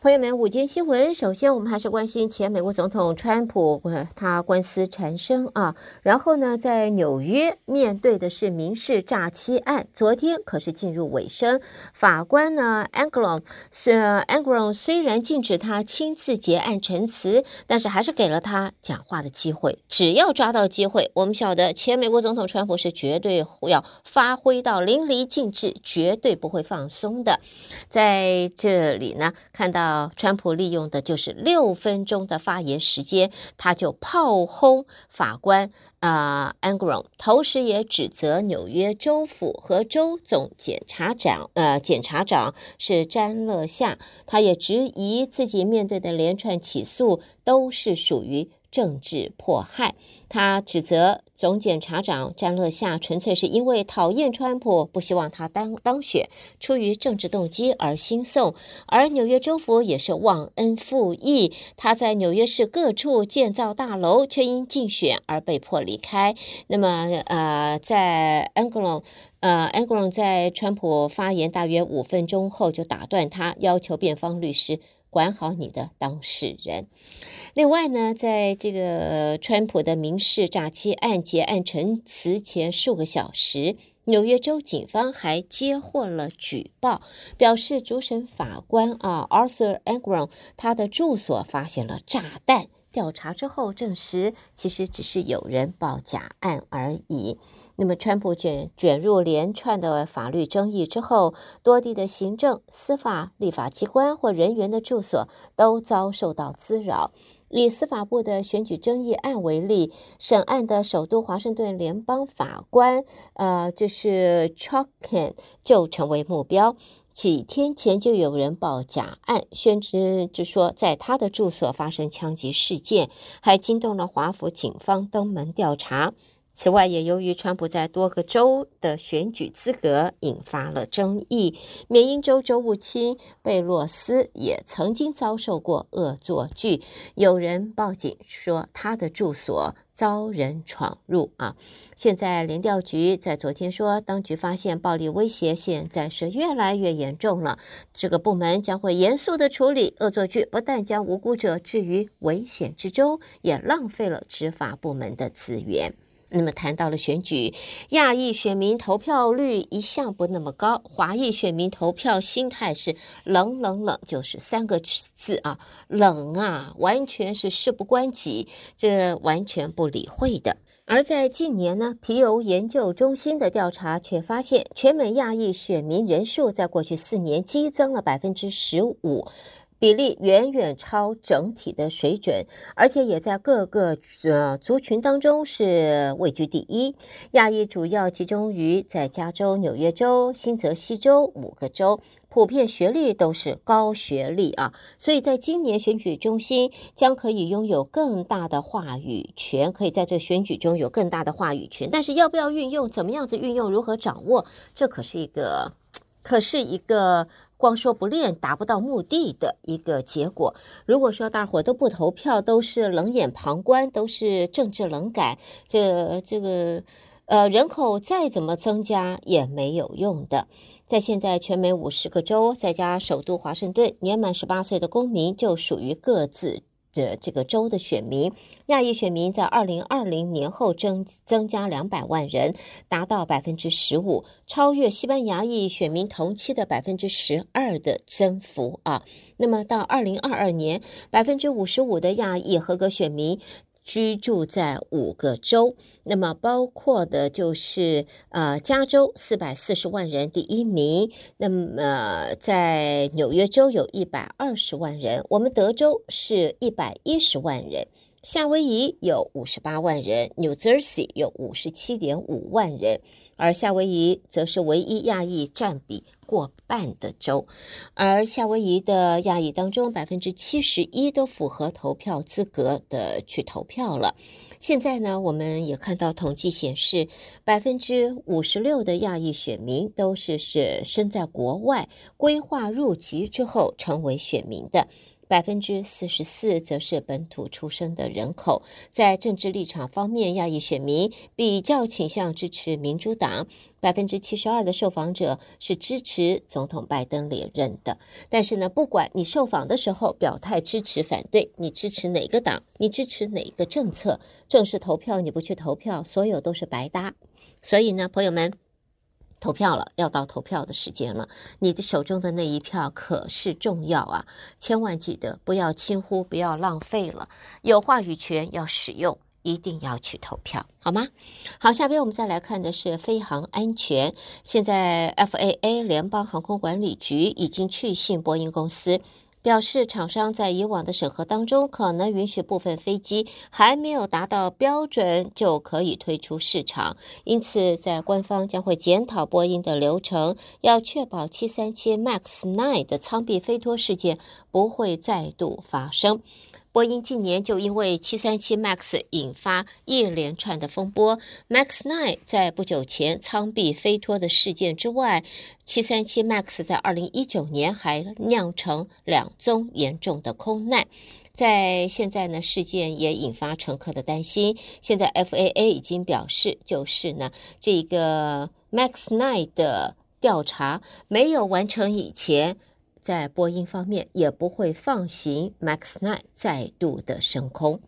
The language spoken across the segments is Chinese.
朋友们，午间新闻，首先我们还是关心前美国总统川普，他官司缠身啊。然后呢，在纽约面对的是民事诈欺案，昨天可是进入尾声。法官呢，Engoron 是 Engoron 虽然禁止他亲自结案陈词，但是还是给了他讲话的机会。只要抓到机会，我们晓得前美国总统川普是绝对要发挥到淋漓尽致，绝对不会放松的。在这里呢，看到。川普利用的就是六分钟的发言时间，他就炮轰法官呃 Angerong，同时也指责纽约州府和州总检察长，呃，检察长是詹乐夏，他也质疑自己面对的连串起诉都是属于。政治迫害，他指责总检察长詹乐夏纯粹是因为讨厌川普，不希望他当当选，出于政治动机而兴讼。而纽约州府也是忘恩负义，他在纽约市各处建造大楼，却因竞选而被迫离开。那么，呃，在 Engoron，呃，Engoron 在川普发言大约五分钟后就打断他，要求辩方律师。管好你的当事人。另外呢，在这个川普的民事诈欺案结案陈词前数个小时，纽约州警方还接获了举报，表示主审法官啊，Arthur a n g r o n 他的住所发现了炸弹。调查之后证实，其实只是有人报假案而已。那么，川普卷卷入连串的法律争议之后，多地的行政、司法、立法机关或人员的住所都遭受到滋扰。以司法部的选举争议案为例，审案的首都华盛顿联邦法官，呃，就是 Chutkan 就成为目标。几天前就有人报假案，宣称就说在他的住所发生枪击事件，还惊动了华府警方登门调查。此外，也由于川普在多个州的选举资格引发了争议，缅因州州务卿贝洛斯也曾经遭受过恶作剧，有人报警说他的住所遭人闯入啊。现在联调局在昨天说，当局发现暴力威胁现在是越来越严重了，这个部门将会严肃地处理恶作剧，不但将无辜者置于危险之中，也浪费了执法部门的资源。那么谈到了选举，亚裔选民投票率一向不那么高，华裔选民投票心态是冷冷冷，就是三个字啊，冷啊，完全是事不关己，这完全不理会的。而在近年呢，皮尤研究中心的调查却发现，全美亚裔选民人数在过去四年激增了百分之十五。比例远远超整体的水准，而且也在各个呃族群当中是位居第一。亚裔主要集中于在加州、纽约州、新泽西州五个州，普遍学历都是高学历啊。所以在今年选举中心将可以拥有更大的话语权，可以在这选举中有更大的话语权。但是要不要运用，怎么样子运用，如何掌握，这可是一个，可是一个。光说不练达不到目的的一个结果。如果说大伙都不投票，都是冷眼旁观，都是政治冷感，这这个呃人口再怎么增加也没有用的。在现在全美五十个州，再加首都华盛顿，年满十八岁的公民就属于各自。的这个州的选民，亚裔选民在二零二零年后增增加两百万人，达到百分之十五，超越西班牙裔选民同期的百分之十二的增幅啊。那么到二零二二年，百分之五十五的亚裔合格选民。居住在五个州，那么包括的就是呃加州四百四十万人，第一名。那么在纽约州有一百二十万人，我们德州是一百一十万人。夏威夷有五十八万人，New Jersey 有五十七点五万人，而夏威夷则是唯一亚裔占比过半的州，而夏威夷的亚裔当中，百分之七十一都符合投票资格的去投票了。现在呢，我们也看到统计显示，百分之五十六的亚裔选民都是是身在国外规划入籍之后成为选民的。百分之四十四则是本土出生的人口。在政治立场方面，亚裔选民比较倾向支持民主党。百分之七十二的受访者是支持总统拜登连任的。但是呢，不管你受访的时候表态支持、反对，你支持哪个党，你支持哪个政策，正式投票你不去投票，所有都是白搭。所以呢，朋友们。投票了，要到投票的时间了。你的手中的那一票可是重要啊！千万记得不要轻忽，不要浪费了。有话语权要使用，一定要去投票，好吗？好，下边我们再来看的是飞航安全。现在 FAA 联邦航空管理局已经去信波音公司。表示，厂商在以往的审核当中，可能允许部分飞机还没有达到标准就可以推出市场，因此在官方将会检讨波音的流程，要确保737 MAX 9的舱壁飞脱事件不会再度发生。波音近年就因为737 MAX 引发一连串的风波，MAX 9在不久前舱壁飞脱的事件之外，737 MAX 在2019年还酿成两宗严重的空难。在现在呢，事件也引发乘客的担心。现在 FAA 已经表示，就是呢，这个 MAX 9的调查没有完成以前。在波音方面也不会放行 MAX 9再度的升空。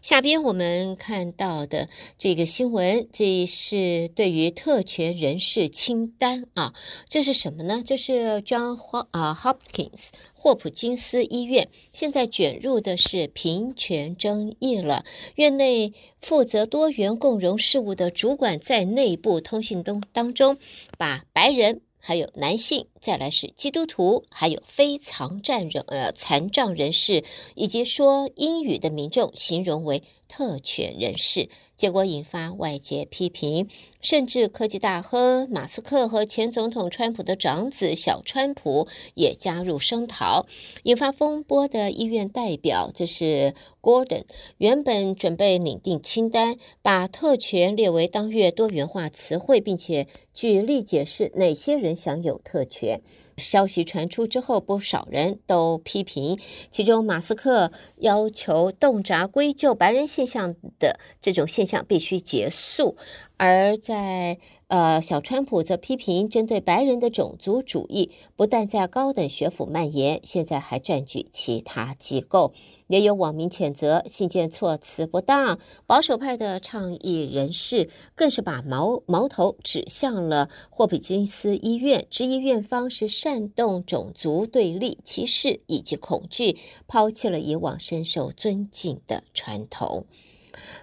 下边我们看到的这个新闻，这是对于特权人士清单啊，这是什么呢？这是 John 啊 Hopkins 霍普金斯医院现在卷入的是平权争议了。院内负责多元共融事务的主管在内部通信中当中把白人。还有男性，再来是基督徒，还有非残障人呃残障人士，以及说英语的民众，形容为特权人士。结果引发外界批评，甚至科技大亨马斯克和前总统川普的长子小川普也加入声讨，引发风波的医院代表，这是 Gordon，原本准备拟定清单，把特权列为当月多元化词汇，并且举例解释哪些人享有特权。消息传出之后，不少人都批评，其中马斯克要求洞察归咎白人现象的这种现象必须结束。而在呃，小川普则批评，针对白人的种族主义不但在高等学府蔓延，现在还占据其他机构。也有网民谴责信件措辞不当，保守派的倡议人士更是把矛矛头指向了霍普金斯医院，质疑院方是煽动种族对立、歧视以及恐惧，抛弃了以往深受尊敬的传统。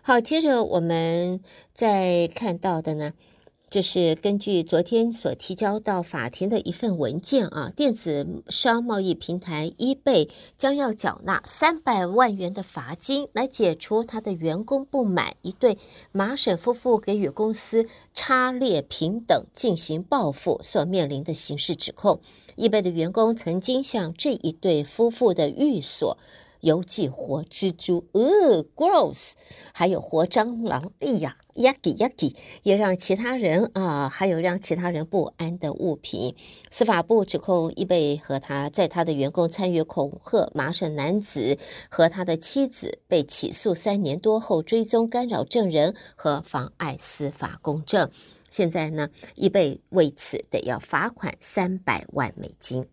好，接着我们再看到的呢，就是根据昨天所提交到法庭的一份文件啊，电子商贸易平台 eBay 将要缴纳三百万元的罚金，来解除他的员工不满一对麻省夫妇给予公司差劣平等进行报复所面临的刑事指控。eBay 的员工曾经向这一对夫妇的寓所。邮寄活蜘蛛，呃，gross，还有活蟑螂，哎呀，yucky yucky，也让其他人啊，还有让其他人不安的物品。司法部指控 eBay 和他在他的员工参与恐吓麻省男子和他的妻子，被起诉三年多后追踪干扰证人和妨碍司法公正。现在呢，eBay 为此得要罚款三百万美金。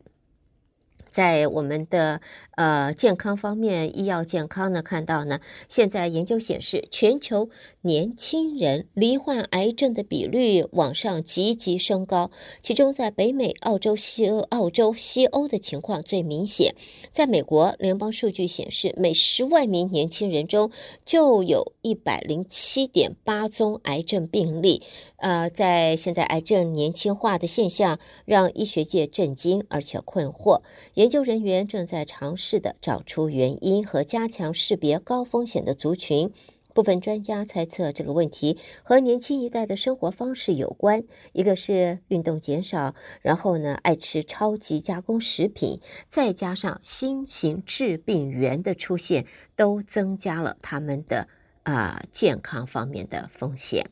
在我们的呃健康方面，医药健康呢，看到呢，现在研究显示，全球年轻人罹患癌症的比率往上急急升高，其中在北美、澳洲、西欧、澳洲、西欧的情况最明显。在美国，联邦数据显示，每十万名年轻人中就有一百零七点八宗癌症病例。呃，在现在癌症年轻化的现象，让医学界震惊而且困惑。研究人员正在尝试的找出原因和加强识别高风险的族群。部分专家猜测，这个问题和年轻一代的生活方式有关。一个是运动减少，然后呢，爱吃超级加工食品，再加上新型致病源的出现，都增加了他们的啊、健康方面的风险。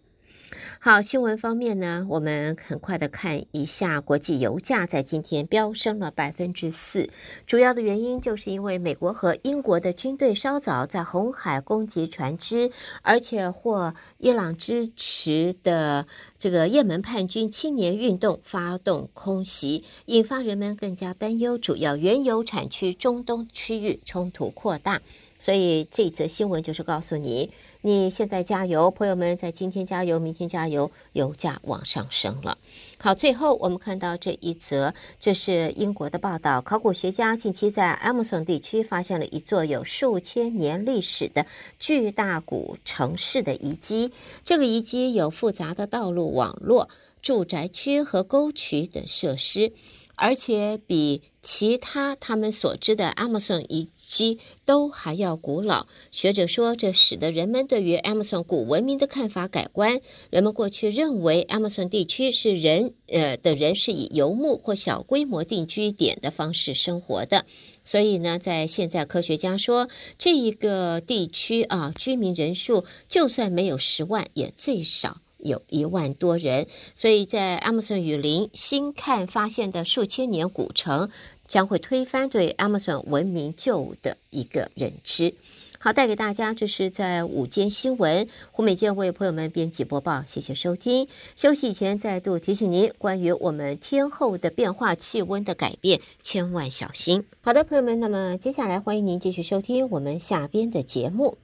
好，新闻方面呢，我们很快的看一下国际油价在今天飙升了百分之四，主要的原因就是因为美国和英国的军队稍早在红海攻击船只，而且获伊朗支持的这个也门叛军青年运动发动空袭，引发人们更加担忧，主要原油产区中东区域冲突扩大。所以这则新闻就是告诉你，你现在加油，朋友们在今天加油，明天加油，油价往上升了。好，最后我们看到这一则，这是英国的报道，考古学家近期在 Amazon 地区发现了一座有数千年历史的巨大古城市的遗迹。这个遗迹有复杂的道路网络、住宅区和沟渠等设施。而且比其他他们所知的 Amazon 遗迹都还要古老。学者说，这使得人们对于 Amazon 古文明的看法改观。人们过去认为 Amazon 地区是人，呃，的人是以游牧或小规模定居点的方式生活的。所以呢，在现在科学家说，这一个地区啊，居民人数就算没有十万，也最少。有一万多人，所以在 Amazon 雨林新看发现的数千年古城，将会推翻对 Amazon 文明旧的一个认知。好，带给大家，这是在午间新闻，胡美健为朋友们编辑播报，谢谢收听。休息前，再度提醒您，关于我们天候的变化、气温的改变，千万小心。好的，朋友们，那么接下来欢迎您继续收听我们下边的节目。